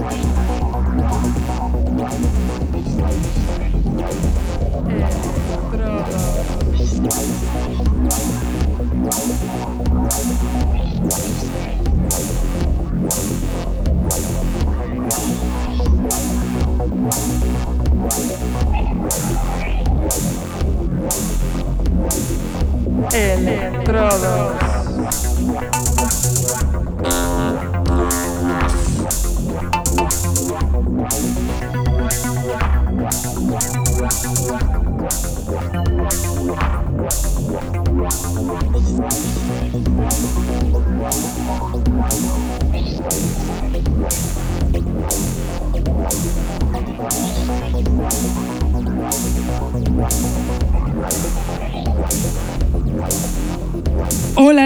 Estrada. Electrodos.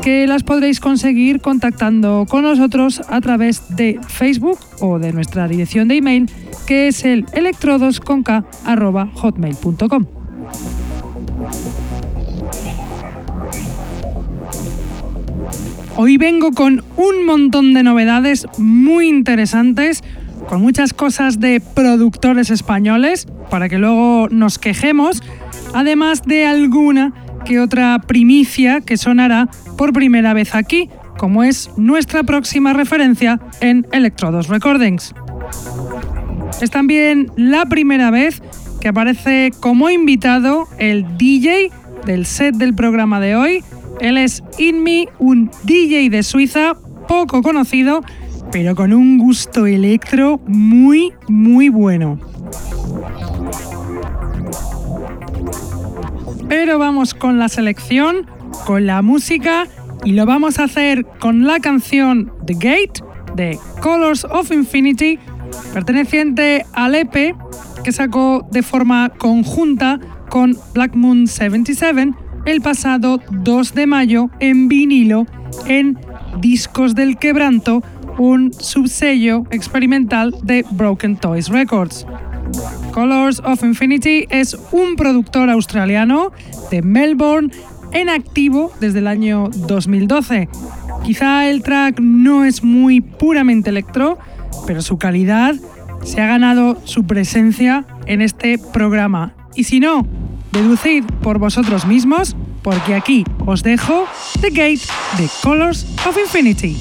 que las podréis conseguir contactando con nosotros a través de Facebook o de nuestra dirección de email que es el electrodosconk.hotmail.com. Hoy vengo con un montón de novedades muy interesantes, con muchas cosas de productores españoles, para que luego nos quejemos, además de alguna que otra primicia que sonará por primera vez aquí, como es nuestra próxima referencia en Electrodos Recordings. Es también la primera vez que aparece como invitado el DJ del set del programa de hoy. Él es Inmi, un DJ de Suiza poco conocido, pero con un gusto electro muy, muy bueno. Pero vamos con la selección, con la música y lo vamos a hacer con la canción The Gate de Colors of Infinity, perteneciente al EP que sacó de forma conjunta con Black Moon 77 el pasado 2 de mayo en vinilo en Discos del Quebranto, un subsello experimental de Broken Toys Records. Colors of Infinity es un productor australiano de Melbourne en activo desde el año 2012. Quizá el track no es muy puramente electro, pero su calidad se ha ganado su presencia en este programa. Y si no, deducid por vosotros mismos, porque aquí os dejo The Gate de Colors of Infinity.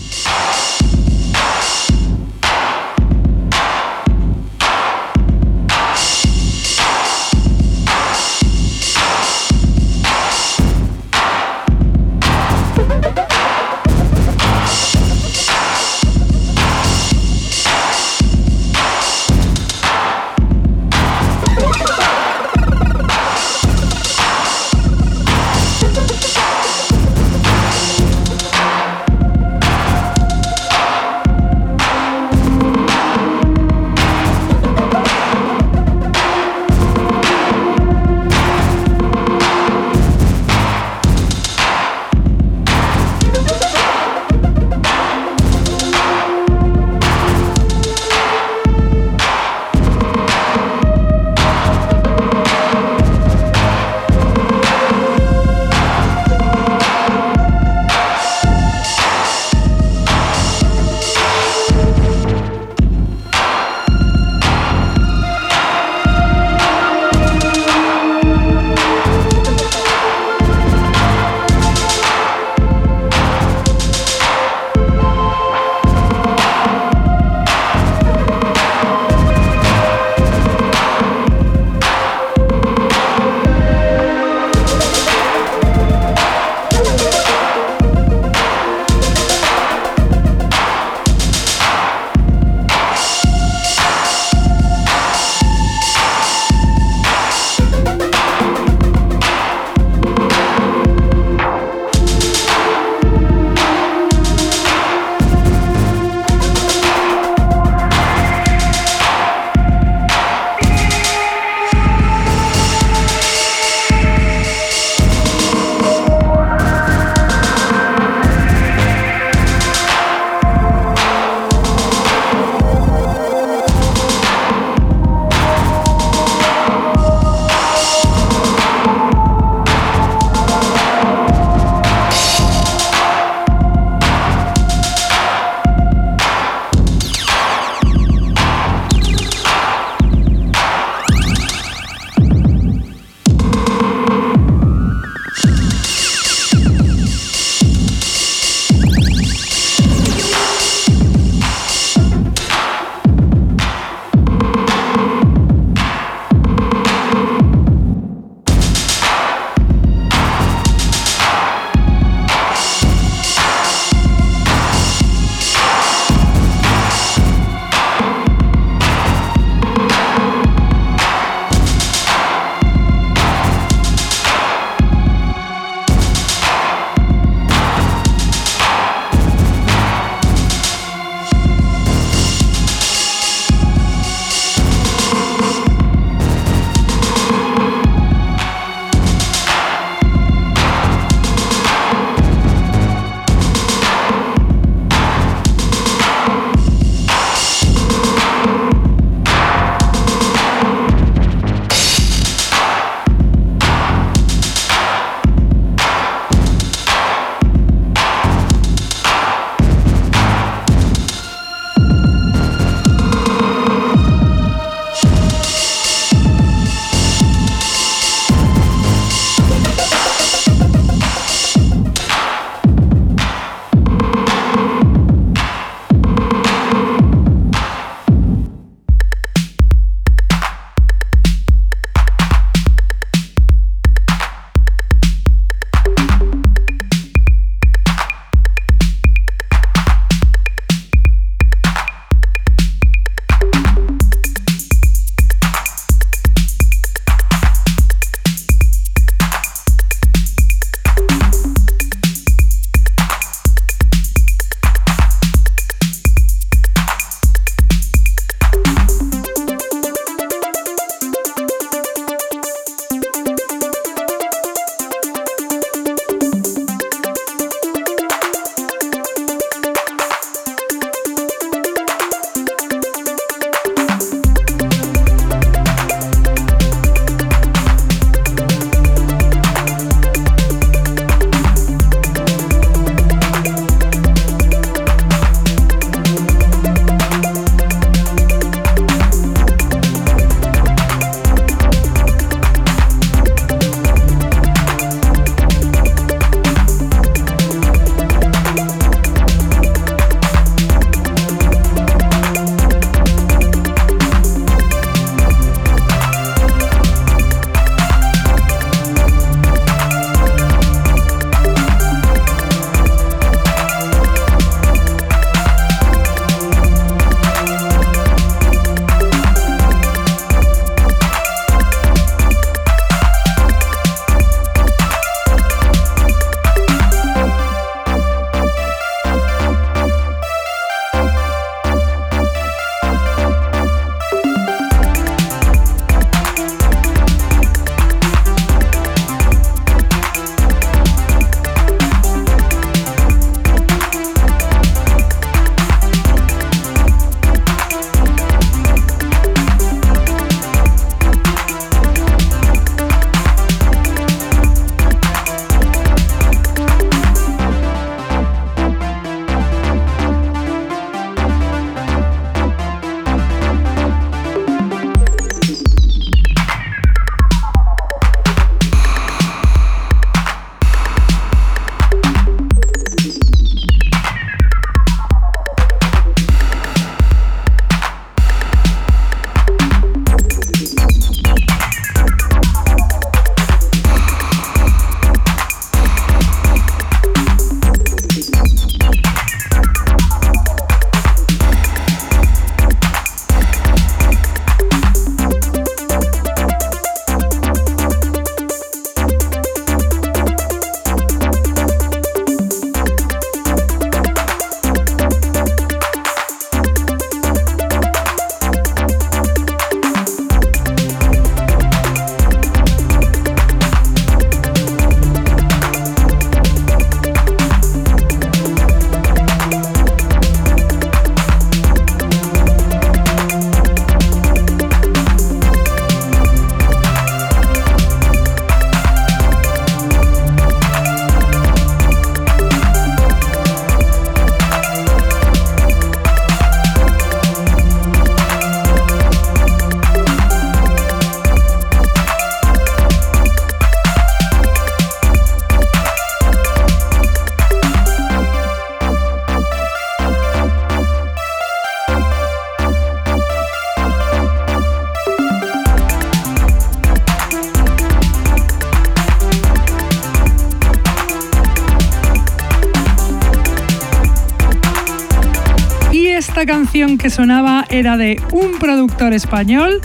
Que sonaba era de un productor español,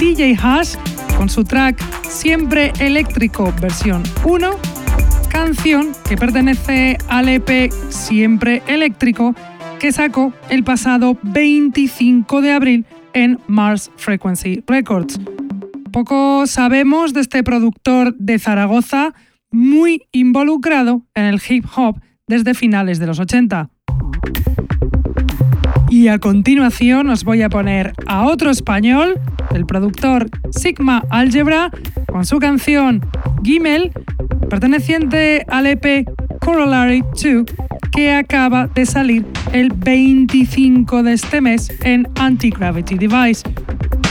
DJ Hash, con su track Siempre Eléctrico versión 1, canción que pertenece al EP Siempre Eléctrico que sacó el pasado 25 de abril en Mars Frequency Records. Poco sabemos de este productor de Zaragoza, muy involucrado en el hip hop desde finales de los 80. Y a continuación os voy a poner a otro español, el productor Sigma Algebra, con su canción Gimel, perteneciente al EP Corollary 2, que acaba de salir el 25 de este mes en Anti-Gravity Device.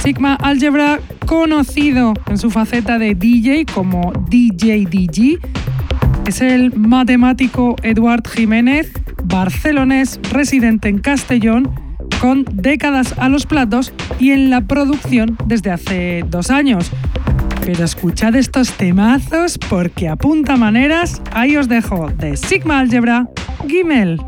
Sigma Algebra, conocido en su faceta de DJ como DJ DG, es el matemático Eduard Jiménez, barcelonés residente en Castellón, con décadas a los platos y en la producción desde hace dos años. Pero escuchad estos temazos porque apunta maneras, ahí os dejo de Sigma Algebra, Gimel.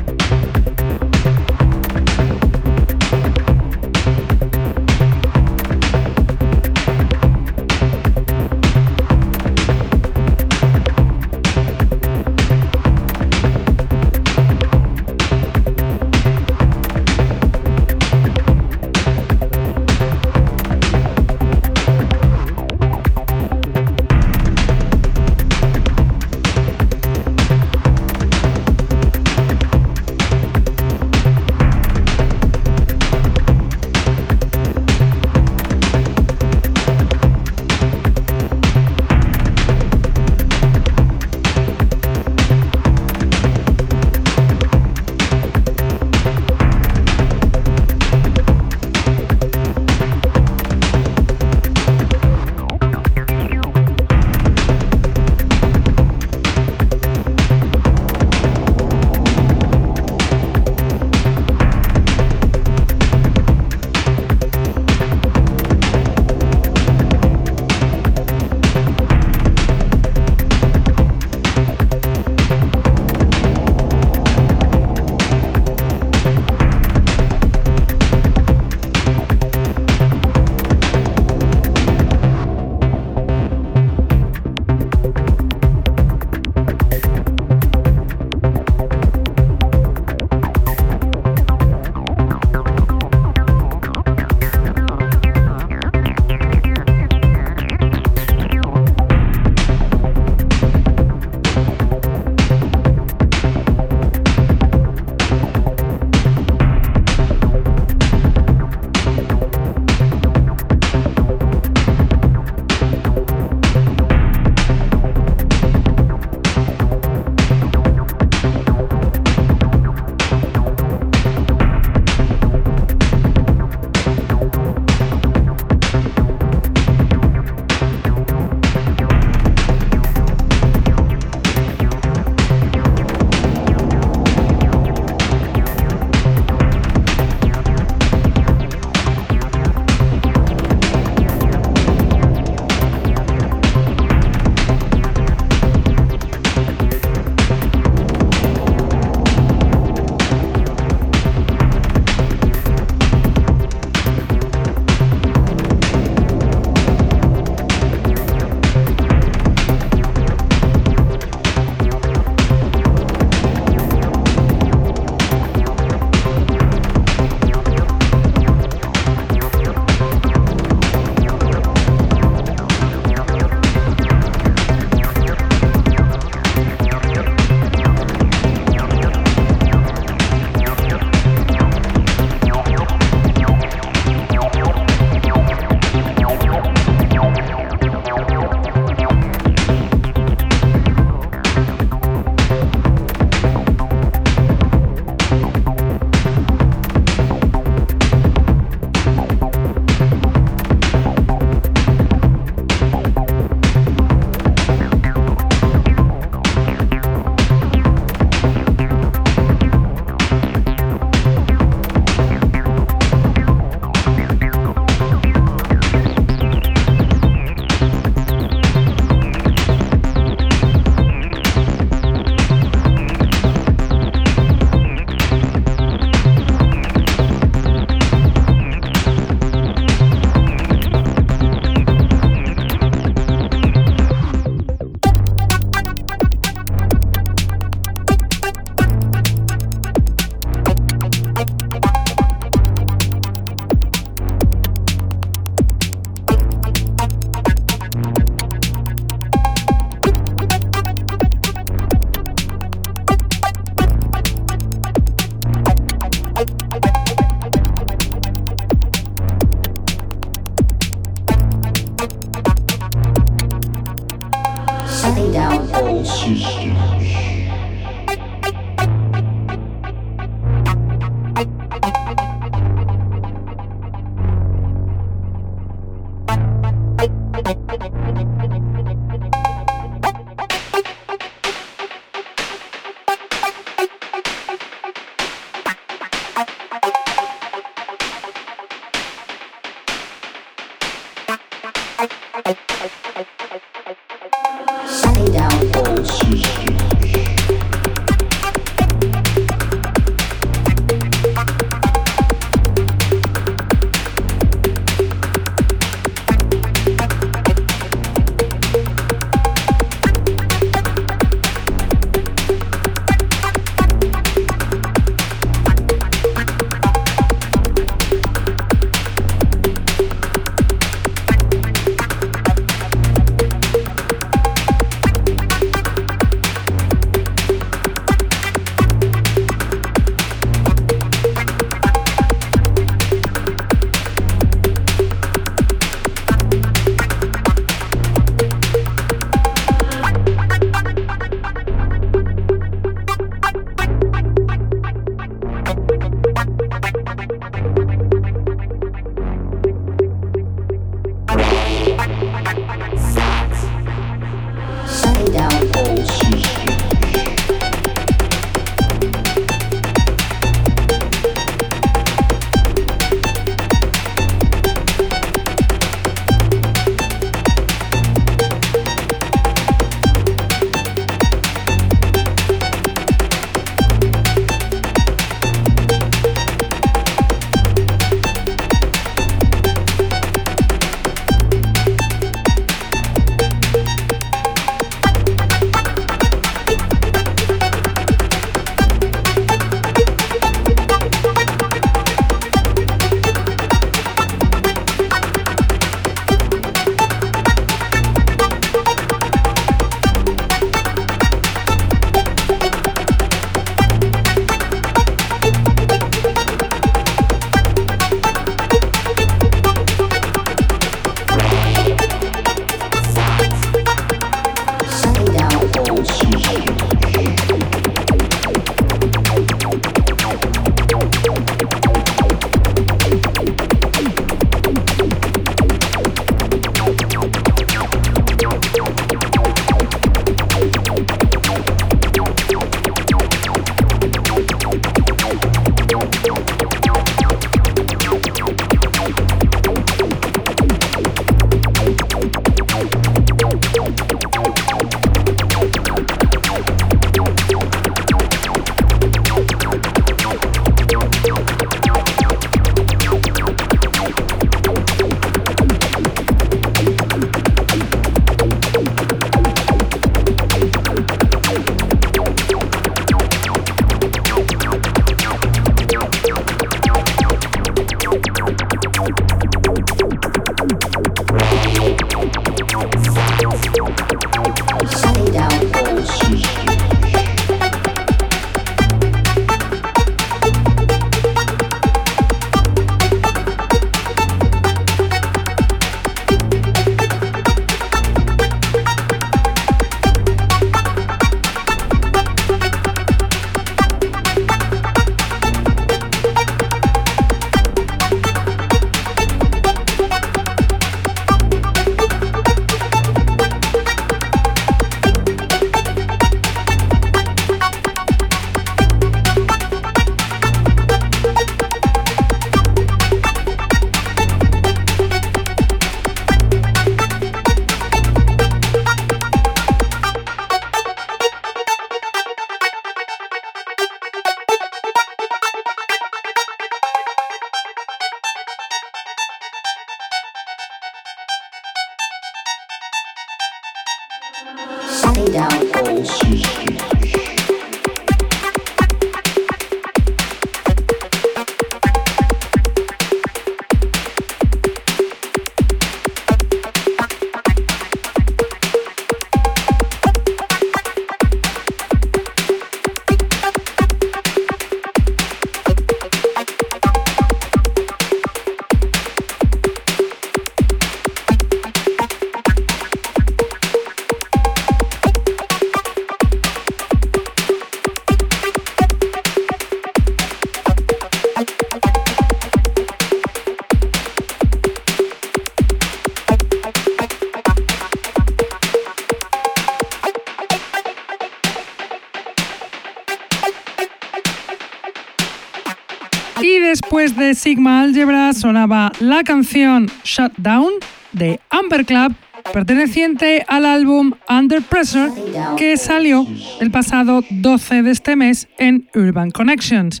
Sigma Algebra sonaba la canción Shutdown de Amber Club, perteneciente al álbum Under Pressure, que salió el pasado 12 de este mes en Urban Connections.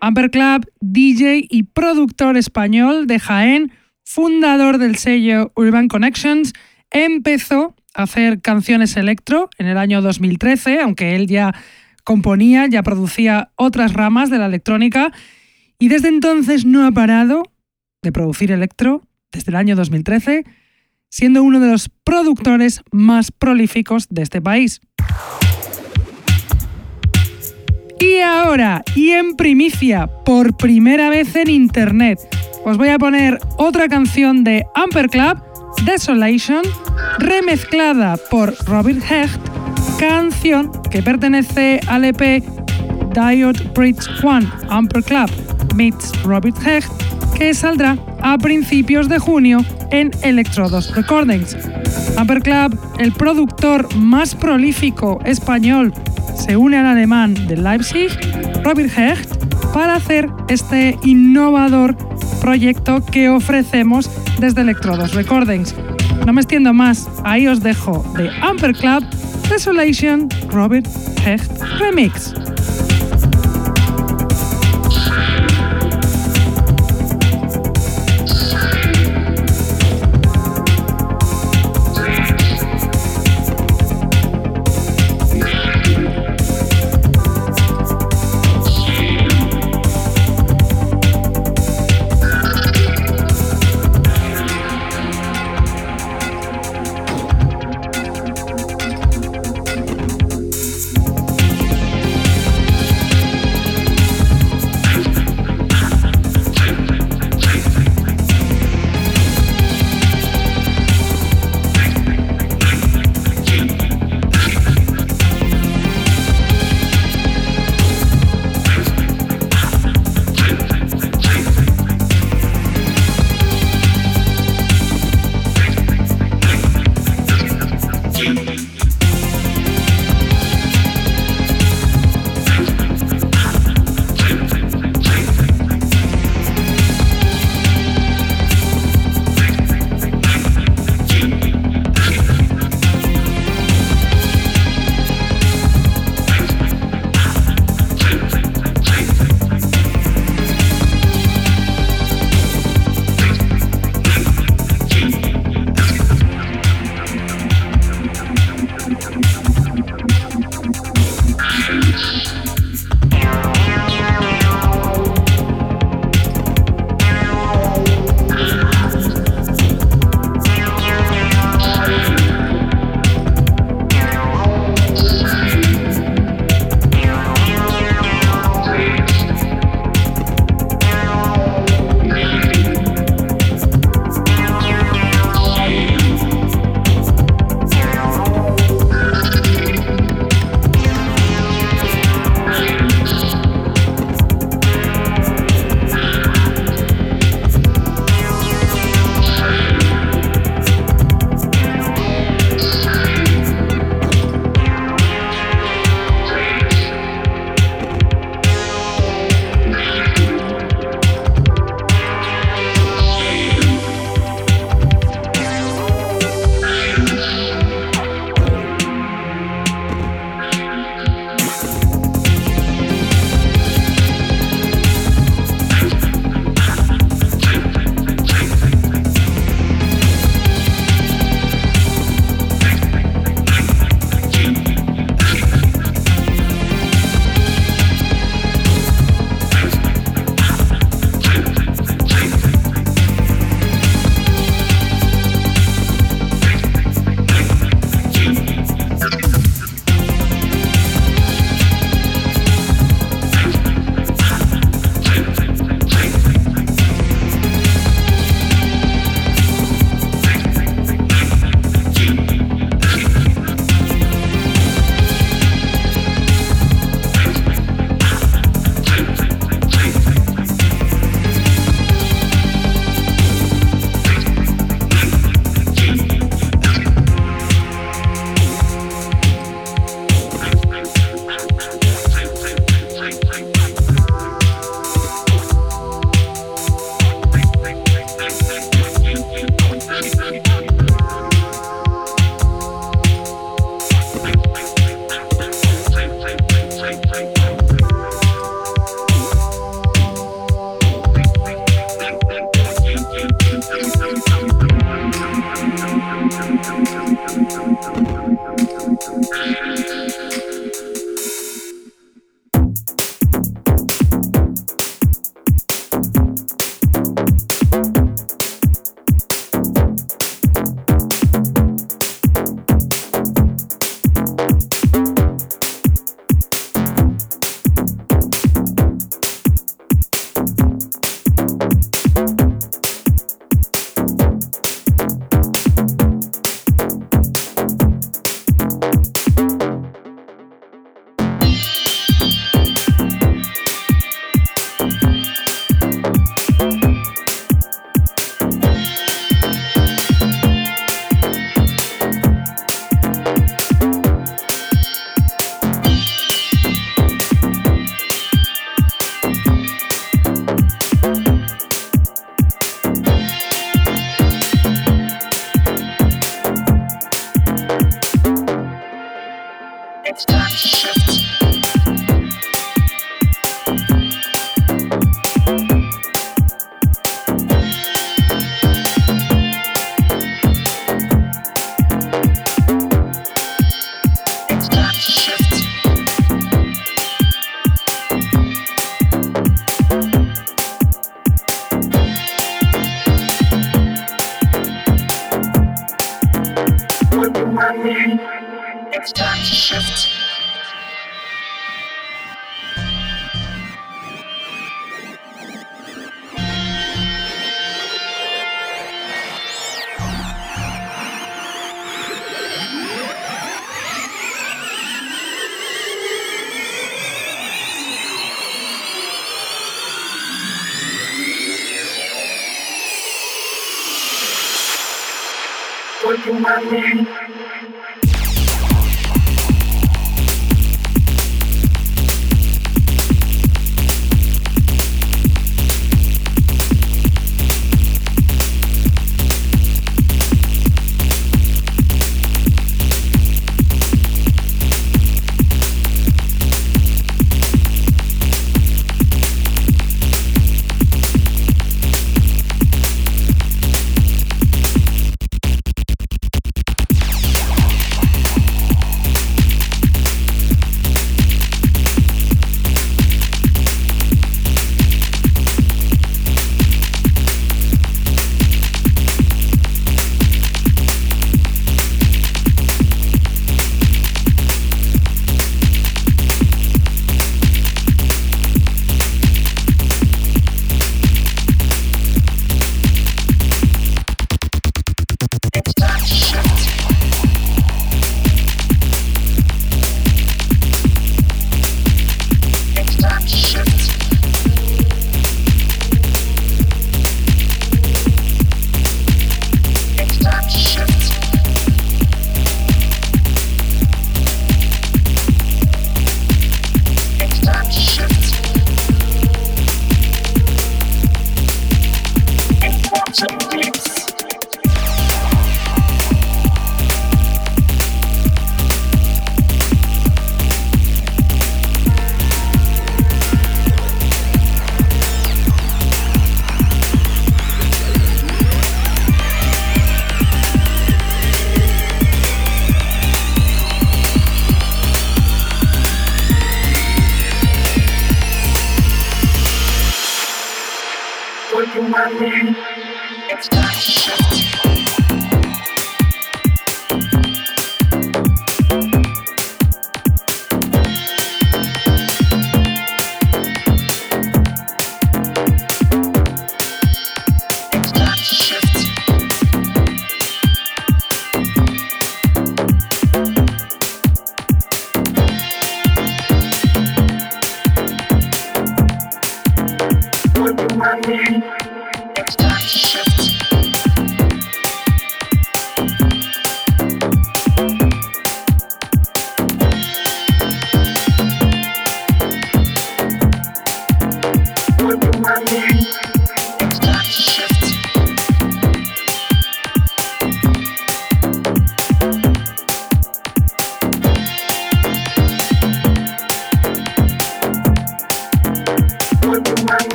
Amber Club, DJ y productor español de Jaén, fundador del sello Urban Connections, empezó a hacer canciones electro en el año 2013, aunque él ya componía, ya producía otras ramas de la electrónica y desde entonces no ha parado de producir electro desde el año 2013, siendo uno de los productores más prolíficos de este país. Y ahora, y en primicia, por primera vez en internet, os voy a poner otra canción de Amper Club, Desolation, remezclada por Robert Hecht, canción que pertenece al EP Diode Bridge One Amper Club meets Robert Hecht, que saldrá a principios de junio en Electrodos Recordings. Amper Club, el productor más prolífico español, se une al alemán de Leipzig, Robert Hecht, para hacer este innovador proyecto que ofrecemos desde Electrodos Recordings. No me extiendo más, ahí os dejo de Amper Club Desolation Robert Hecht Remix.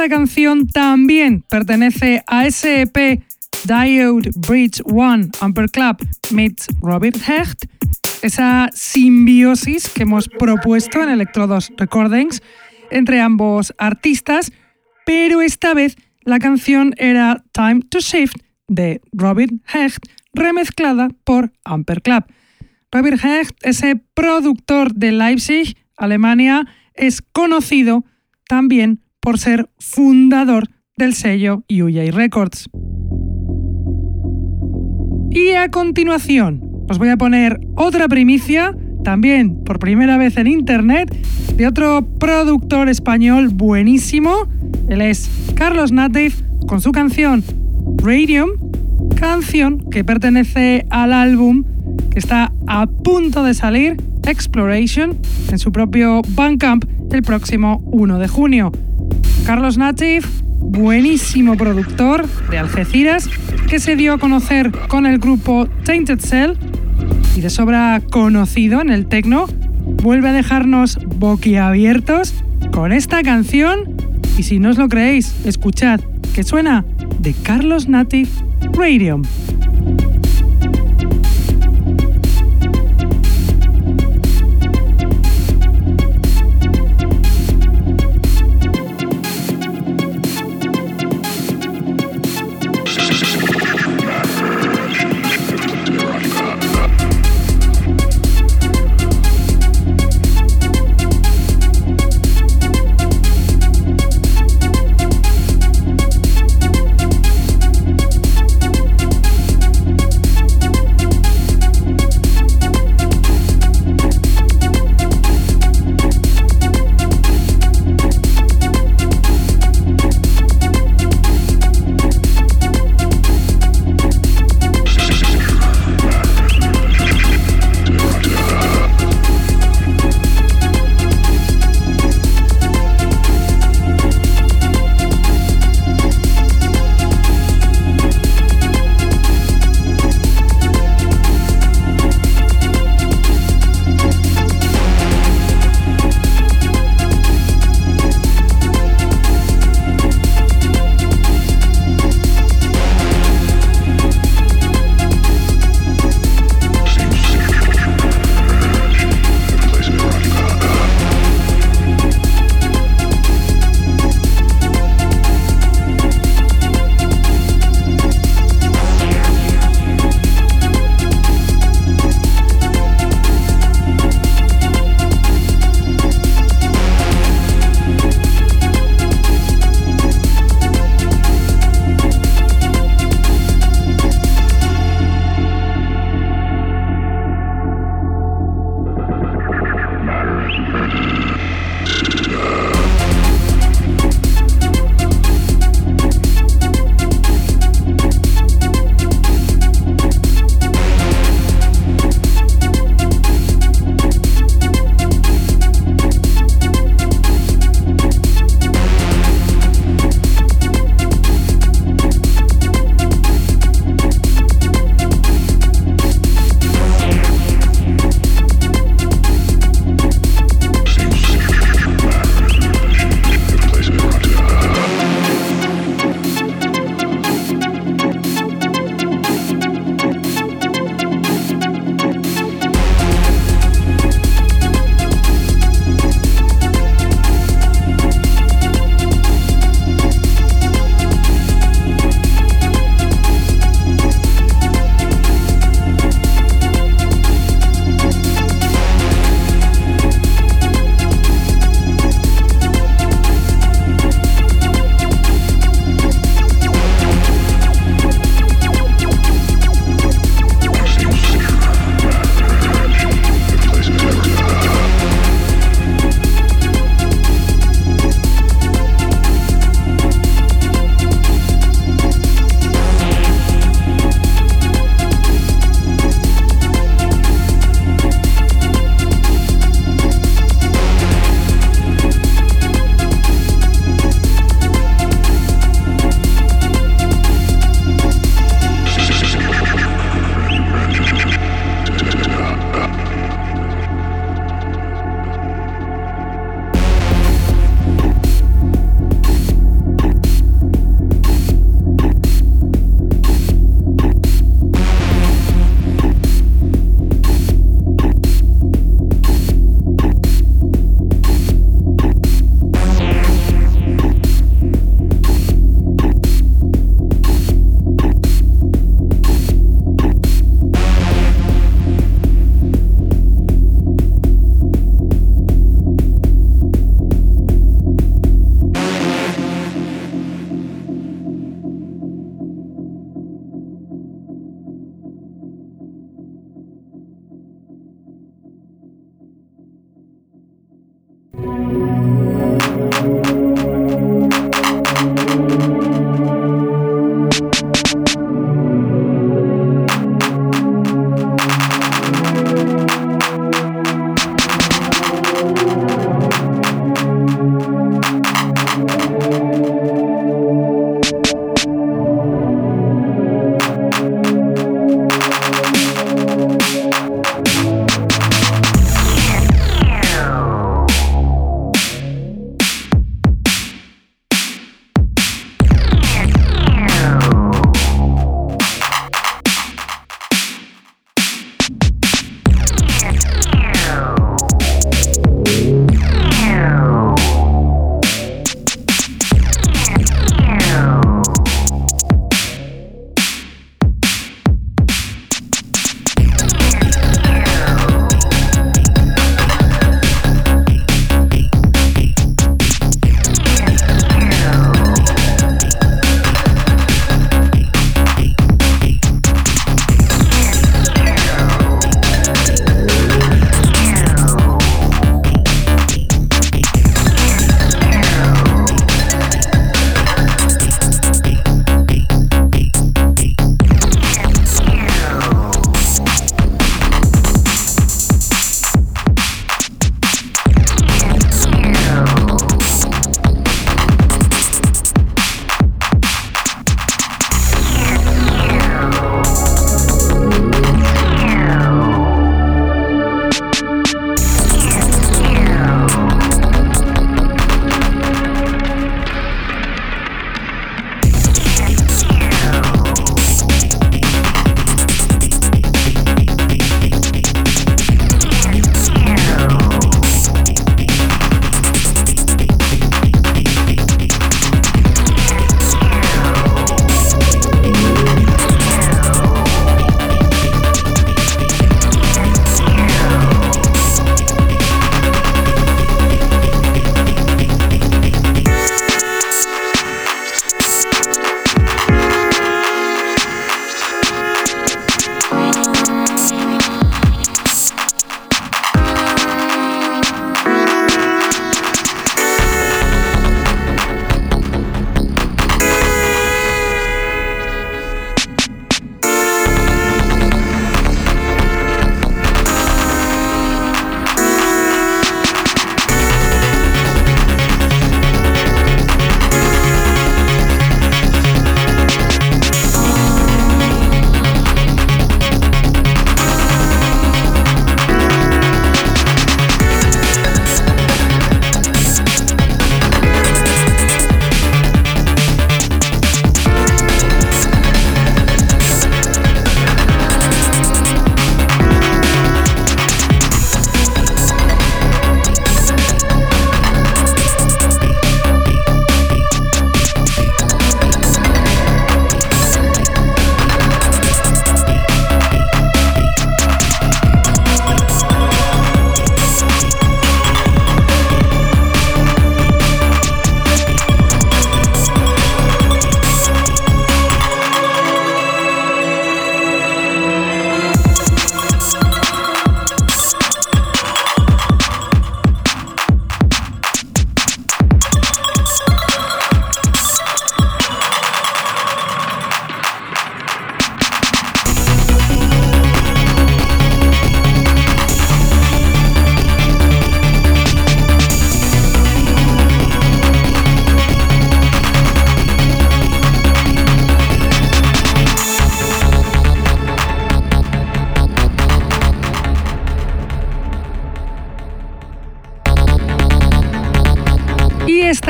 Esta canción también pertenece a ese EP Diode Bridge One Amper Club meets Robert Hecht, esa simbiosis que hemos propuesto en Electrodos Recordings entre ambos artistas, pero esta vez la canción era Time to Shift de Robert Hecht, remezclada por Amper Club. Robert Hecht, ese productor de Leipzig, Alemania, es conocido también por ser fundador del sello UJ Records. Y a continuación, os voy a poner otra primicia, también por primera vez en internet, de otro productor español buenísimo. Él es Carlos Native con su canción Radium, canción que pertenece al álbum que está a punto de salir, Exploration, en su propio Bandcamp el próximo 1 de junio. Carlos Native, buenísimo productor de Algeciras, que se dio a conocer con el grupo Tainted Cell y de sobra conocido en el techno, vuelve a dejarnos boquiabiertos con esta canción y si no os lo creéis, escuchad que suena de Carlos Native Radio.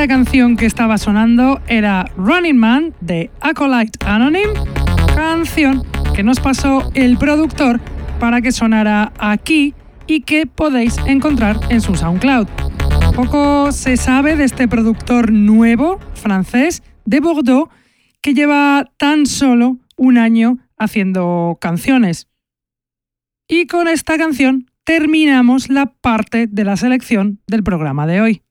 Esta canción que estaba sonando era Running Man de Acolyte Anonym, canción que nos pasó el productor para que sonara aquí y que podéis encontrar en su SoundCloud. Poco se sabe de este productor nuevo, francés, de Bordeaux, que lleva tan solo un año haciendo canciones. Y con esta canción terminamos la parte de la selección del programa de hoy.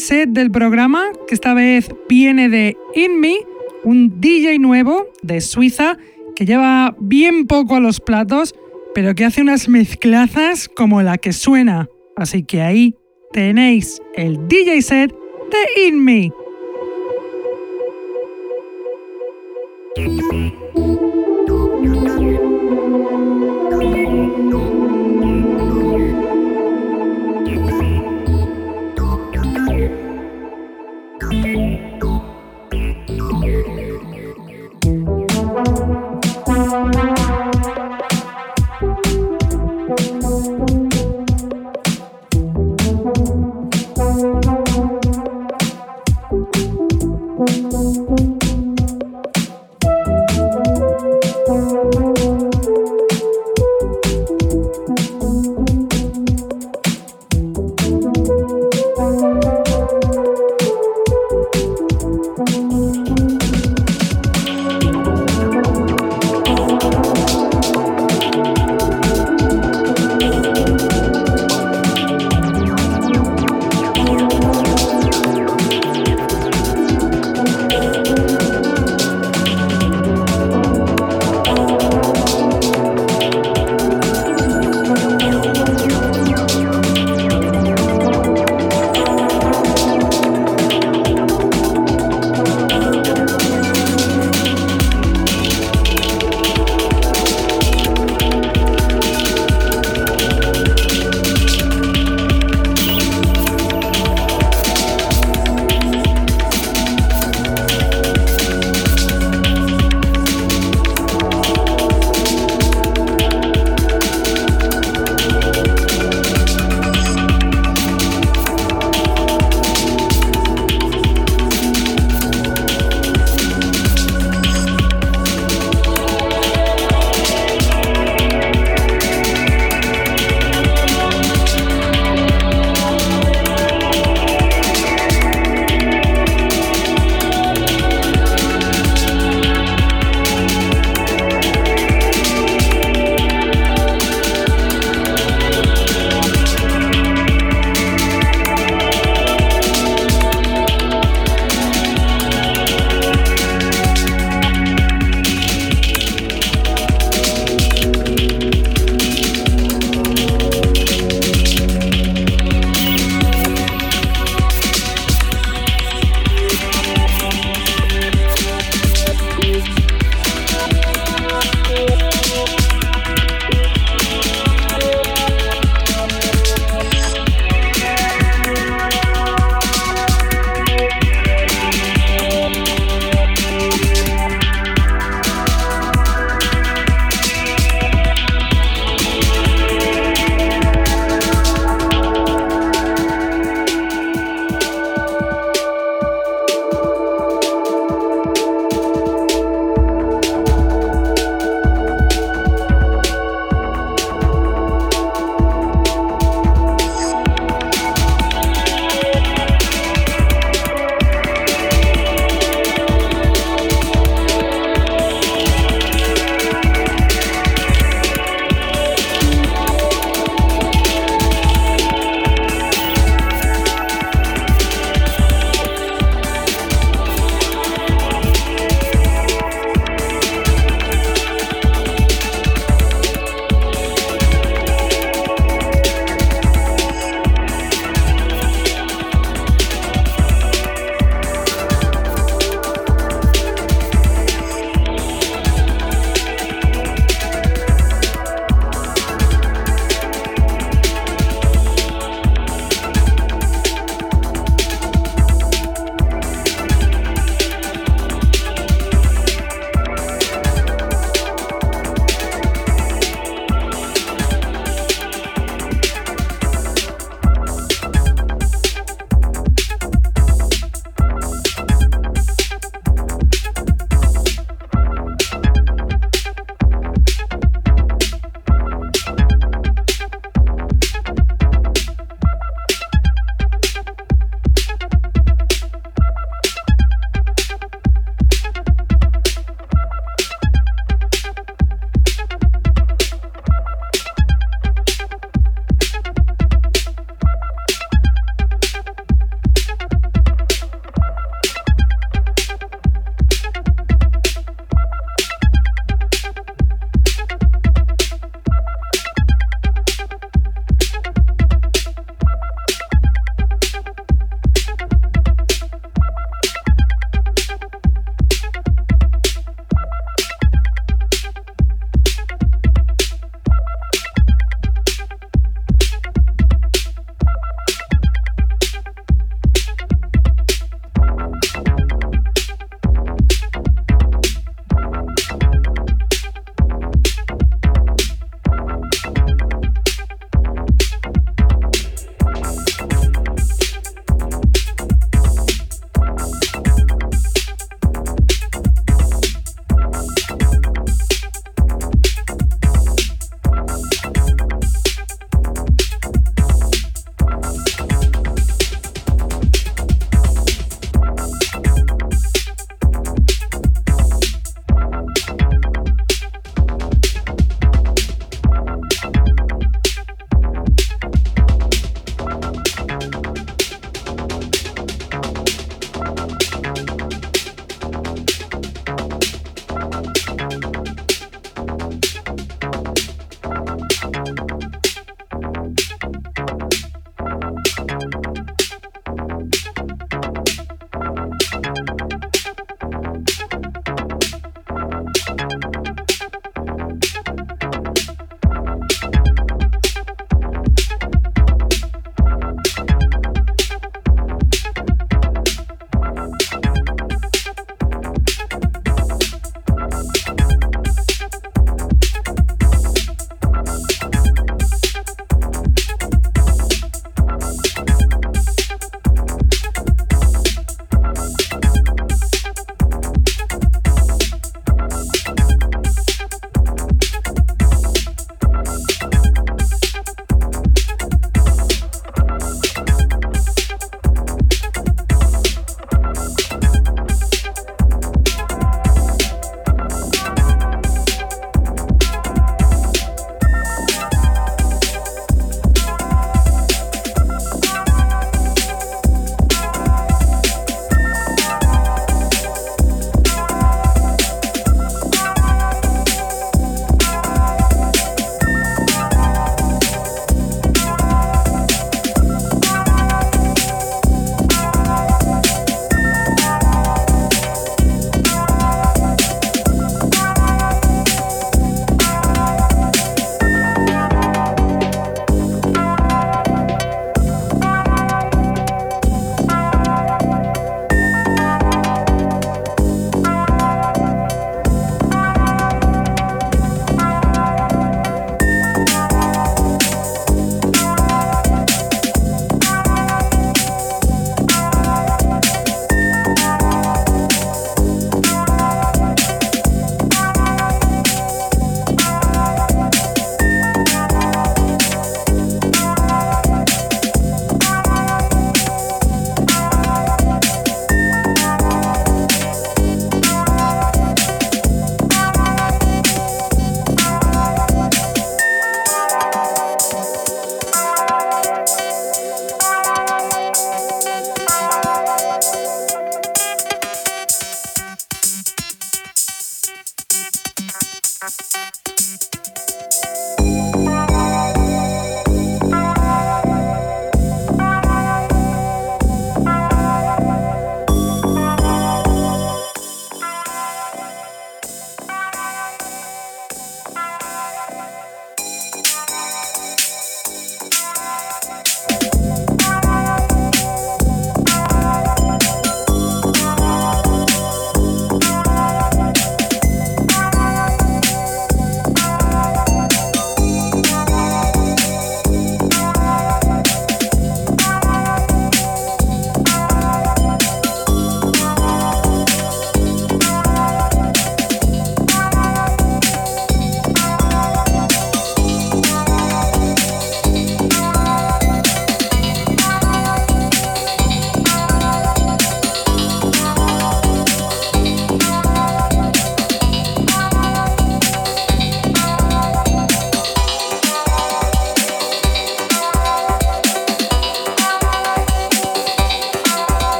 Set del programa, que esta vez viene de In Me, un DJ nuevo de Suiza que lleva bien poco a los platos, pero que hace unas mezclazas como la que suena. Así que ahí tenéis el DJ set de In Me.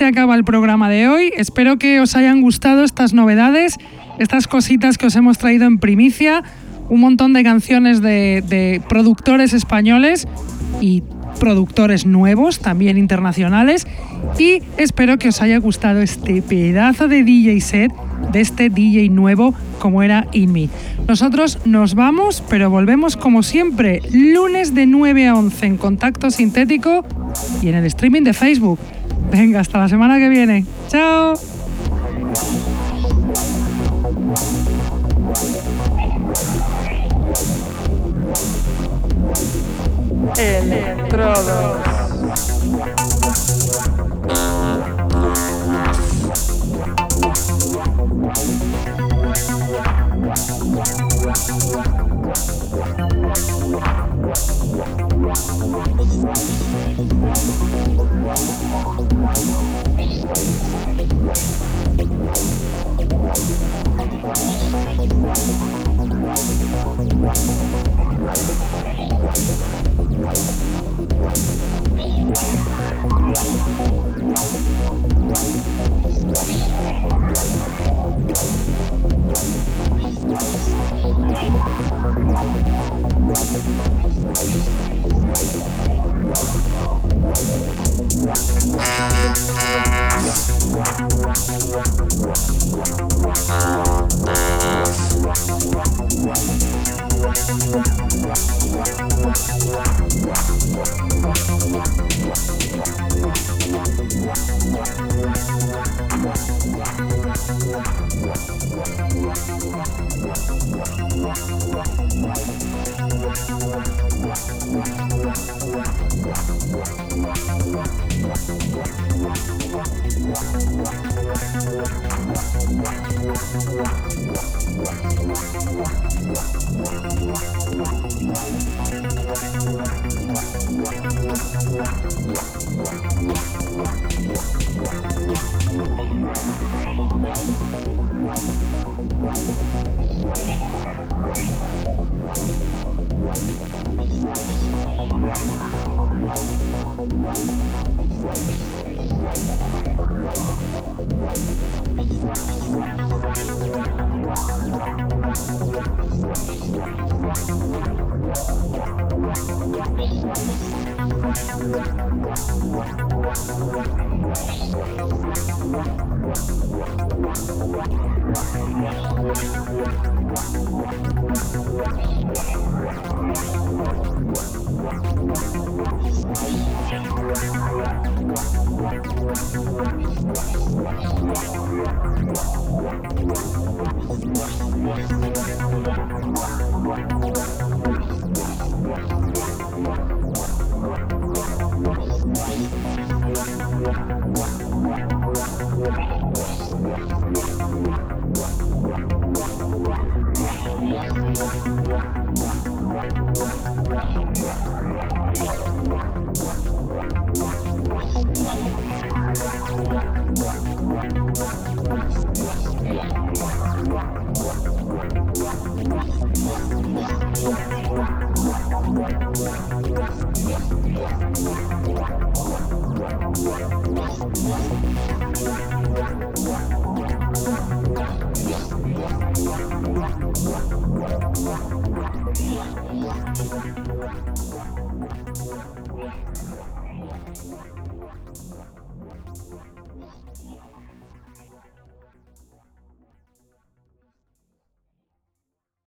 Se acaba el programa de hoy. Espero que os hayan gustado estas novedades, estas cositas que os hemos traído en primicia, un montón de canciones de, de productores españoles y productores nuevos, también internacionales. Y espero que os haya gustado este pedazo de DJ set de este DJ nuevo como era Inmi. Nosotros nos vamos, pero volvemos como siempre, lunes de 9 a 11 en Contacto Sintético y en el streaming de Facebook. Venga, hasta la semana que viene. ¡Chao! Electrodos.